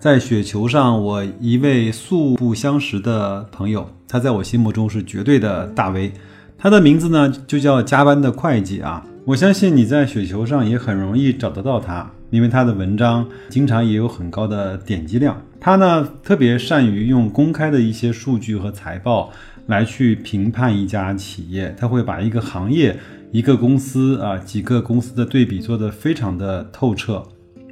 在雪球上我一位素不相识的朋友，他在我心目中是绝对的大 V。他的名字呢就叫加班的会计啊，我相信你在雪球上也很容易找得到他，因为他的文章经常也有很高的点击量。他呢特别善于用公开的一些数据和财报。来去评判一家企业，他会把一个行业、一个公司啊几个公司的对比做得非常的透彻。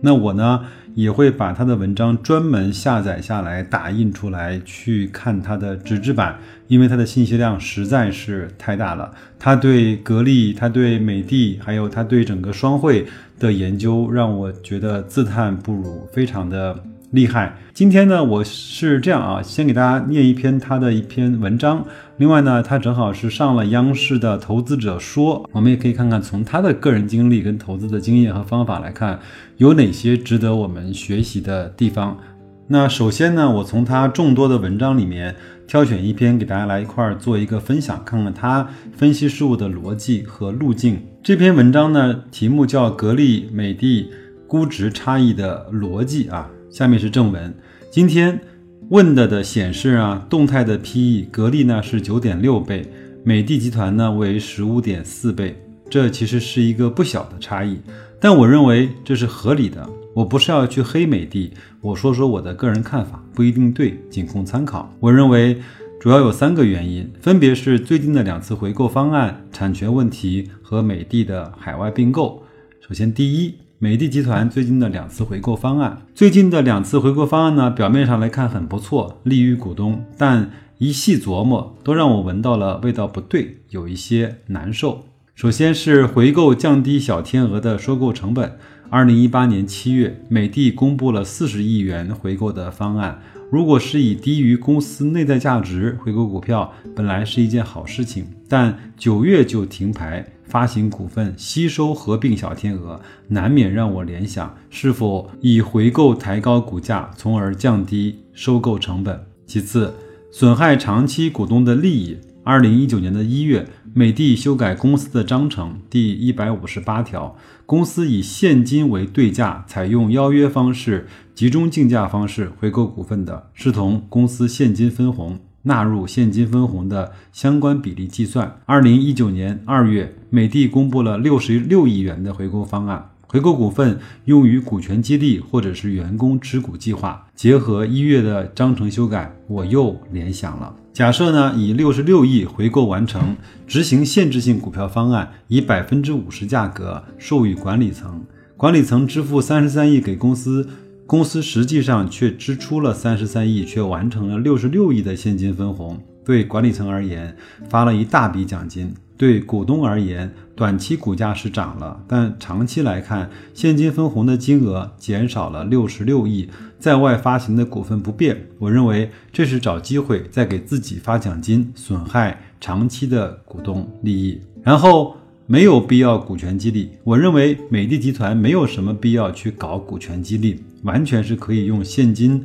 那我呢也会把他的文章专门下载下来，打印出来去看他的纸质版，因为他的信息量实在是太大了。他对格力、他对美的，还有他对整个双汇的研究，让我觉得自叹不如，非常的。厉害！今天呢，我是这样啊，先给大家念一篇他的一篇文章。另外呢，他正好是上了央视的《投资者说》，我们也可以看看从他的个人经历跟投资的经验和方法来看，有哪些值得我们学习的地方。那首先呢，我从他众多的文章里面挑选一篇给大家来一块儿做一个分享，看看他分析事物的逻辑和路径。这篇文章呢，题目叫《格力美的估值差异的逻辑》啊。下面是正文，今天问的的显示啊，动态的 PE，格力呢是九点六倍，美的集团呢为十五点四倍，这其实是一个不小的差异，但我认为这是合理的。我不是要去黑美的，我说说我的个人看法，不一定对，仅供参考。我认为主要有三个原因，分别是最近的两次回购方案、产权问题和美的的海外并购。首先，第一。美的集团最近的两次回购方案，最近的两次回购方案呢，表面上来看很不错，利于股东，但一细琢磨，都让我闻到了味道不对，有一些难受。首先是回购降低小天鹅的收购成本。二零一八年七月，美的公布了四十亿元回购的方案。如果是以低于公司内在价值回购股票，本来是一件好事情，但九月就停牌。发行股份、吸收合并小天鹅，难免让我联想是否以回购抬高股价，从而降低收购成本。其次，损害长期股东的利益。二零一九年的一月，美的修改公司的章程第一百五十八条，公司以现金为对价，采用邀约方式、集中竞价方式回购股份的，视同公司现金分红。纳入现金分红的相关比例计算。二零一九年二月，美的公布了六十六亿元的回购方案，回购股份用于股权激励或者是员工持股计划。结合一月的章程修改，我又联想了。假设呢，以六十六亿回购完成，执行限制性股票方案，以百分之五十价格授予管理层，管理层支付三十三亿给公司。公司实际上却支出了三十三亿，却完成了六十六亿的现金分红。对管理层而言，发了一大笔奖金；对股东而言，短期股价是涨了，但长期来看，现金分红的金额减少了六十六亿，在外发行的股份不变。我认为这是找机会再给自己发奖金，损害长期的股东利益。然后。没有必要股权激励，我认为美的集团没有什么必要去搞股权激励，完全是可以用现金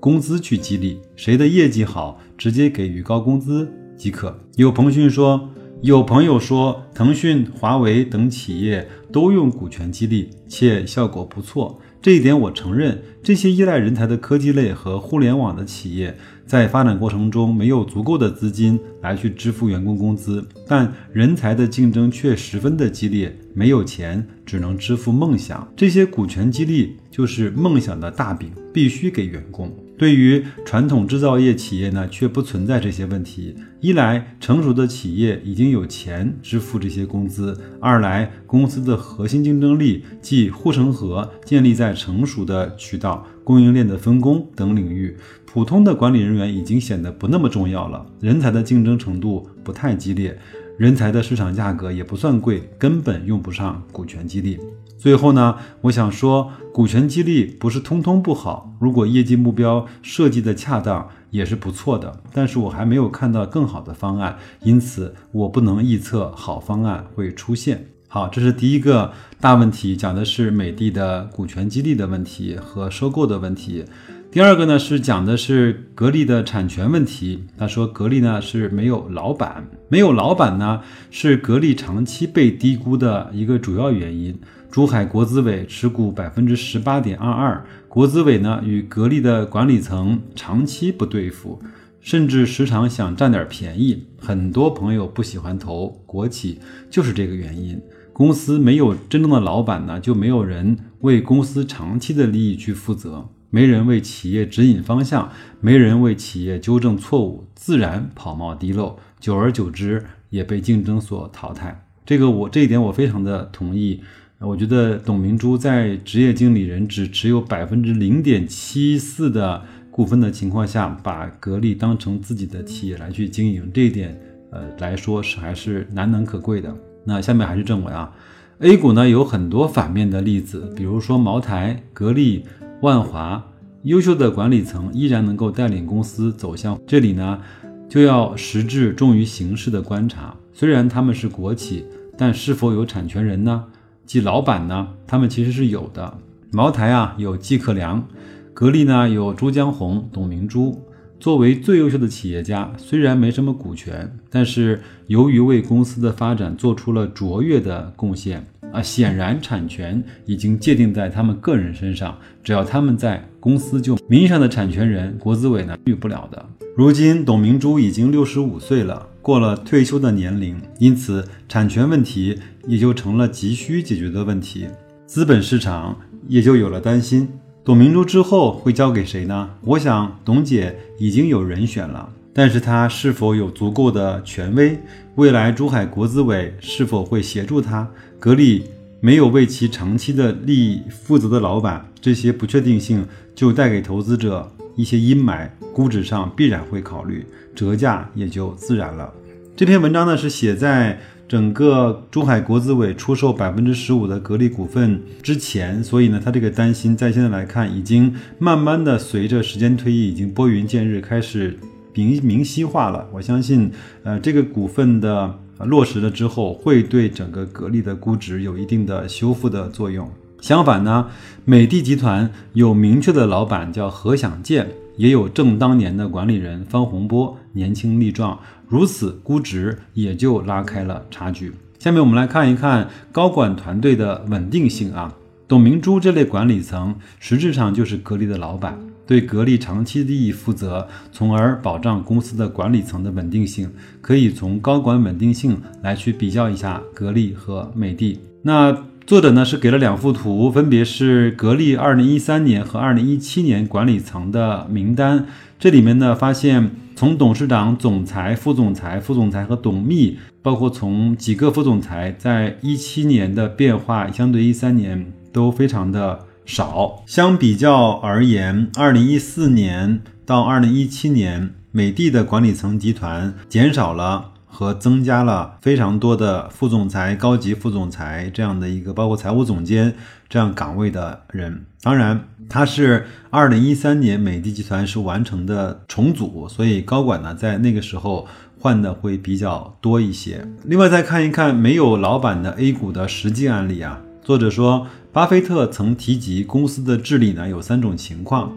工资去激励，谁的业绩好，直接给予高工资即可。有朋讯说，有朋友说，腾讯、华为等企业都用股权激励，且效果不错。这一点我承认，这些依赖人才的科技类和互联网的企业，在发展过程中没有足够的资金来去支付员工工资，但人才的竞争却十分的激烈，没有钱只能支付梦想。这些股权激励就是梦想的大饼，必须给员工。对于传统制造业企业呢，却不存在这些问题。一来，成熟的企业已经有钱支付这些工资；二来，公司的核心竞争力即护城河建立在成熟的渠道、供应链的分工等领域。普通的管理人员已经显得不那么重要了，人才的竞争程度不太激烈。人才的市场价格也不算贵，根本用不上股权激励。最后呢，我想说，股权激励不是通通不好，如果业绩目标设计的恰当，也是不错的。但是我还没有看到更好的方案，因此我不能预测好方案会出现。好，这是第一个大问题，讲的是美的的股权激励的问题和收购的问题。第二个呢是讲的是格力的产权问题。他说格力呢是没有老板，没有老板呢是格力长期被低估的一个主要原因。珠海国资委持股百分之十八点二二，国资委呢与格力的管理层长期不对付，甚至时常想占点便宜。很多朋友不喜欢投国企，就是这个原因。公司没有真正的老板呢，就没有人为公司长期的利益去负责。没人为企业指引方向，没人为企业纠正错误，自然跑冒滴漏，久而久之也被竞争所淘汰。这个我这一点我非常的同意。我觉得董明珠在职业经理人只持有百分之零点七四的股份的情况下，把格力当成自己的企业来去经营，这一点呃来说是还是难能可贵的。那下面还是正文啊，A 股呢有很多反面的例子，比如说茅台、格力。万华优秀的管理层依然能够带领公司走向这里呢，就要实质重于形式的观察。虽然他们是国企，但是否有产权人呢？即老板呢？他们其实是有的。茅台啊有季克良，格力呢有朱江洪、董明珠。作为最优秀的企业家，虽然没什么股权，但是由于为公司的发展做出了卓越的贡献。啊，显然产权已经界定在他们个人身上，只要他们在公司，就名义上的产权人，国资委呢拒不了的。如今董明珠已经六十五岁了，过了退休的年龄，因此产权问题也就成了急需解决的问题，资本市场也就有了担心。董明珠之后会交给谁呢？我想董姐已经有人选了。但是他是否有足够的权威？未来珠海国资委是否会协助他？格力没有为其长期的利益负责的老板，这些不确定性就带给投资者一些阴霾，估值上必然会考虑折价，也就自然了。这篇文章呢是写在整个珠海国资委出售百分之十五的格力股份之前，所以呢，他这个担心在现在来看，已经慢慢的随着时间推移，已经拨云见日，开始。明明晰化了，我相信，呃，这个股份的落实了之后，会对整个格力的估值有一定的修复的作用。相反呢，美的集团有明确的老板叫何享健，也有正当年的管理人方洪波，年轻力壮，如此估值也就拉开了差距。下面我们来看一看高管团队的稳定性啊，董明珠这类管理层实质上就是格力的老板。对格力长期利益负责，从而保障公司的管理层的稳定性。可以从高管稳定性来去比较一下格力和美的。那作者呢是给了两幅图，分别是格力二零一三年和二零一七年管理层的名单。这里面呢发现，从董事长、总裁、副总裁、副总裁和董秘，包括从几个副总裁，在一七年的变化，相对一三年都非常的。少相比较而言，二零一四年到二零一七年，美的的管理层集团减少了和增加了非常多的副总裁、高级副总裁这样的一个，包括财务总监这样岗位的人。当然，他是二零一三年美的集团是完成的重组，所以高管呢在那个时候换的会比较多一些。另外，再看一看没有老板的 A 股的实际案例啊，作者说。巴菲特曾提及，公司的治理呢有三种情况。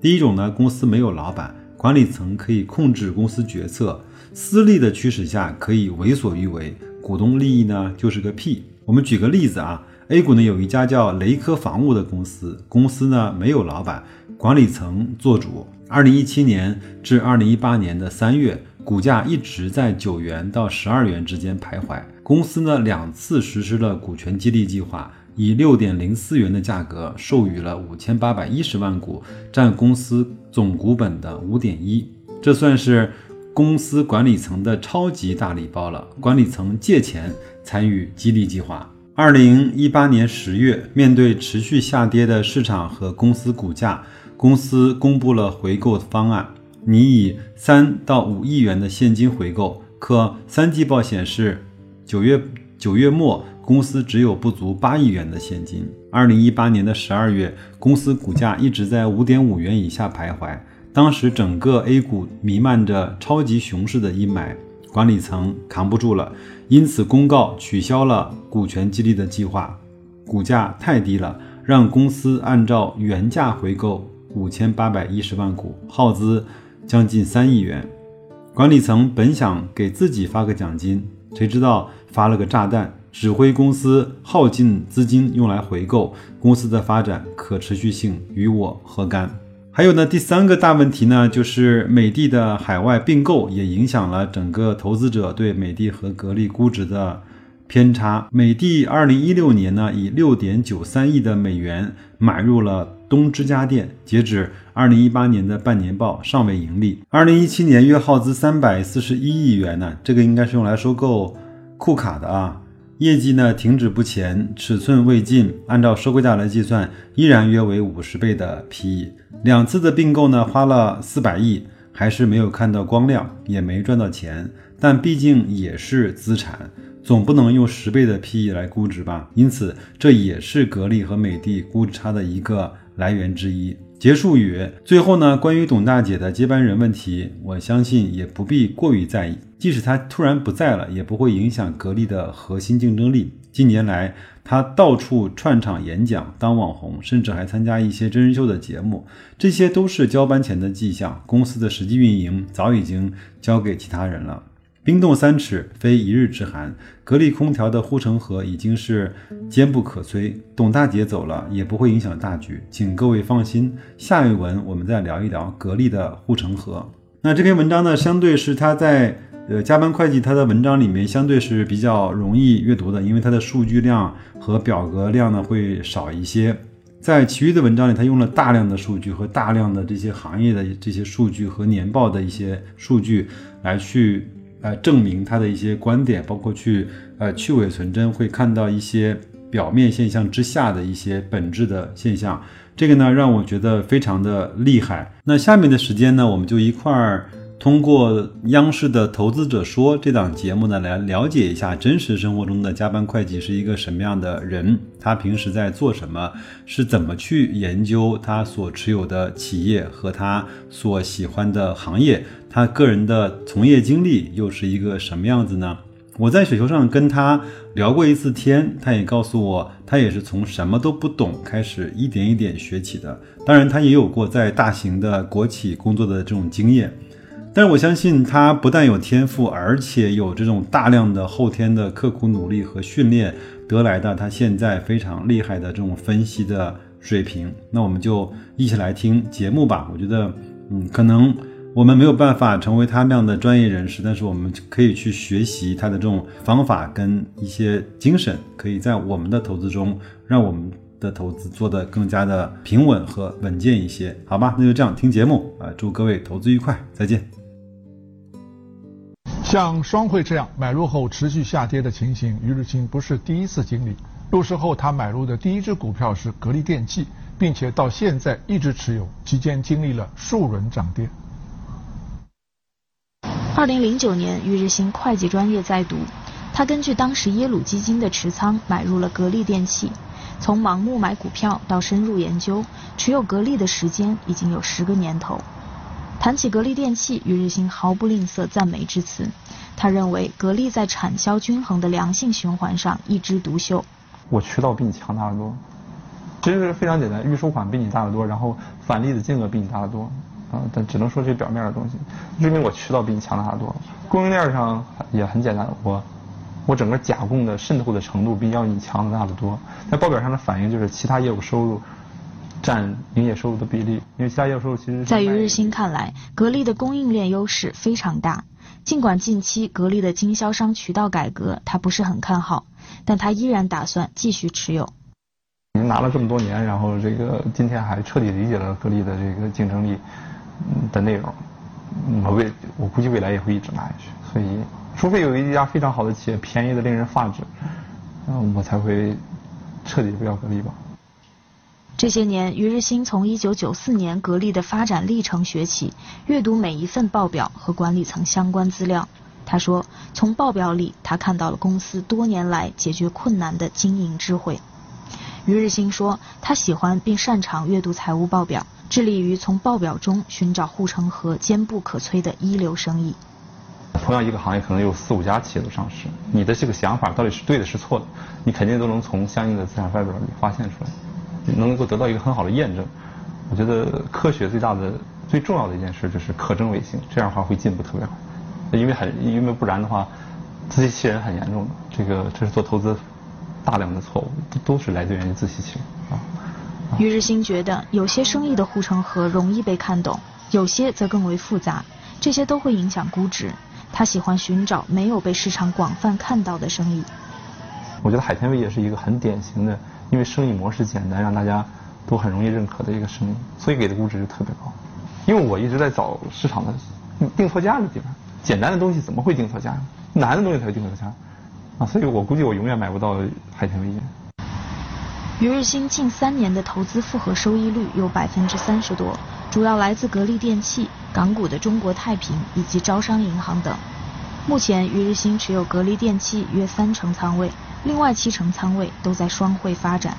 第一种呢，公司没有老板，管理层可以控制公司决策，私利的驱使下可以为所欲为，股东利益呢就是个屁。我们举个例子啊，A 股呢有一家叫雷科防务的公司，公司呢没有老板，管理层做主。二零一七年至二零一八年的三月，股价一直在九元到十二元之间徘徊。公司呢两次实施了股权激励计划。以六点零四元的价格授予了五千八百一十万股，占公司总股本的五点一，这算是公司管理层的超级大礼包了。管理层借钱参与激励计划。二零一八年十月，面对持续下跌的市场和公司股价，公司公布了回购方案，拟以三到五亿元的现金回购。可三季报显示，九月九月末公司只有不足八亿元的现金。二零一八年的十二月，公司股价一直在五点五元以下徘徊。当时整个 A 股弥漫着超级熊市的阴霾，管理层扛不住了，因此公告取消了股权激励的计划。股价太低了，让公司按照原价回购五千八百一十万股，耗资将近三亿元。管理层本想给自己发个奖金，谁知道发了个炸弹，指挥公司耗尽资金用来回购，公司的发展可持续性与我何干？还有呢，第三个大问题呢，就是美的的海外并购也影响了整个投资者对美的和格力估值的偏差。美的二零一六年呢，以六点九三亿的美元买入了东芝家电，截止二零一八年的半年报尚未盈利。二零一七年约耗资三百四十一亿元呢，这个应该是用来收购库卡的啊。业绩呢停止不前，尺寸未尽，按照收购价来计算，依然约为五十倍的 PE。两次的并购呢，花了四百亿，还是没有看到光亮，也没赚到钱。但毕竟也是资产，总不能用十倍的 PE 来估值吧？因此，这也是格力和美的估值差的一个来源之一。结束语，最后呢，关于董大姐的接班人问题，我相信也不必过于在意。即使她突然不在了，也不会影响格力的核心竞争力。近年来，她到处串场演讲，当网红，甚至还参加一些真人秀的节目，这些都是交班前的迹象。公司的实际运营早已经交给其他人了。冰冻三尺，非一日之寒。格力空调的护城河已经是坚不可摧。董大姐走了，也不会影响大局，请各位放心。下一文我们再聊一聊格力的护城河。那这篇文章呢，相对是他在呃加班会计他的文章里面相对是比较容易阅读的，因为它的数据量和表格量呢会少一些。在其余的文章里，他用了大量的数据和大量的这些行业的这些数据和年报的一些数据来去。呃，证明他的一些观点，包括去呃去伪存真，会看到一些表面现象之下的一些本质的现象。这个呢，让我觉得非常的厉害。那下面的时间呢，我们就一块儿。通过央视的《投资者说》这档节目呢，来了解一下真实生活中的加班会计是一个什么样的人，他平时在做什么，是怎么去研究他所持有的企业和他所喜欢的行业，他个人的从业经历又是一个什么样子呢？我在雪球上跟他聊过一次天，他也告诉我，他也是从什么都不懂开始一点一点学起的。当然，他也有过在大型的国企工作的这种经验。但是我相信他不但有天赋，而且有这种大量的后天的刻苦努力和训练得来的，他现在非常厉害的这种分析的水平。那我们就一起来听节目吧。我觉得，嗯，可能我们没有办法成为他那样的专业人士，但是我们可以去学习他的这种方法跟一些精神，可以在我们的投资中，让我们的投资做得更加的平稳和稳健一些，好吧？那就这样听节目啊，祝各位投资愉快，再见。像双汇这样买入后持续下跌的情形，于日清不是第一次经历。入市后，他买入的第一只股票是格力电器，并且到现在一直持有，期间经历了数轮涨跌。二零零九年，于日新会计专业在读，他根据当时耶鲁基金的持仓买入了格力电器，从盲目买股票到深入研究，持有格力的时间已经有十个年头。谈起格力电器，于日新毫不吝啬赞美之词。他认为格力在产销均衡的良性循环上一枝独秀。我渠道比你强大得多，其实非常简单，预收款比你大得多，然后返利的金额比你大得多，啊，但只能说这表面的东西，证明我渠道比你强大得多。供应链上也很简单，我我整个甲供的渗透的程度比要你强大的多。在报表上的反应就是其他业务收入。占营业收入的比例，因为其他业务收入其实在于日新看来，格力的供应链优势非常大。尽管近期格力的经销商渠道改革他不是很看好，但他依然打算继续持有。您拿了这么多年，然后这个今天还彻底理解了格力的这个竞争力的内容，我未我估计未来也会一直拿下去。所以，除非有一家非常好的企业便宜的令人发指，嗯，我才会彻底不要格力吧。这些年，于日新从1994年格力的发展历程学起，阅读每一份报表和管理层相关资料。他说：“从报表里，他看到了公司多年来解决困难的经营智慧。”于日新说：“他喜欢并擅长阅读财务报表，致力于从报表中寻找护城河坚不可摧的一流生意。”同样一个行业可能有四五家企业都上市，你的这个想法到底是对的是错的，你肯定都能从相应的资产负债表里发现出来，能够得到一个很好的验证。我觉得科学最大的、最重要的一件事就是可证伪性，这样的话会进步特别快。因为很，因为不然的话，自欺欺人很严重的。这个这是做投资大量的错误，都是来自于自欺欺人啊。于日新觉得，有些生意的护城河容易被看懂，有些则更为复杂，这些都会影响估值。他喜欢寻找没有被市场广泛看到的生意。我觉得海天味业是一个很典型的，因为生意模式简单，让大家都很容易认可的一个生意，所以给的估值就特别高。因为我一直在找市场的定错价的地方。简单的东西怎么会定错价？难的东西才会定错价啊！所以我估计我永远买不到海天味业。于日新近三年的投资复合收益率有百分之三十多，主要来自格力电器、港股的中国太平以及招商银行等。目前于日新持有格力电器约三成仓位，另外七成仓位都在双汇发展。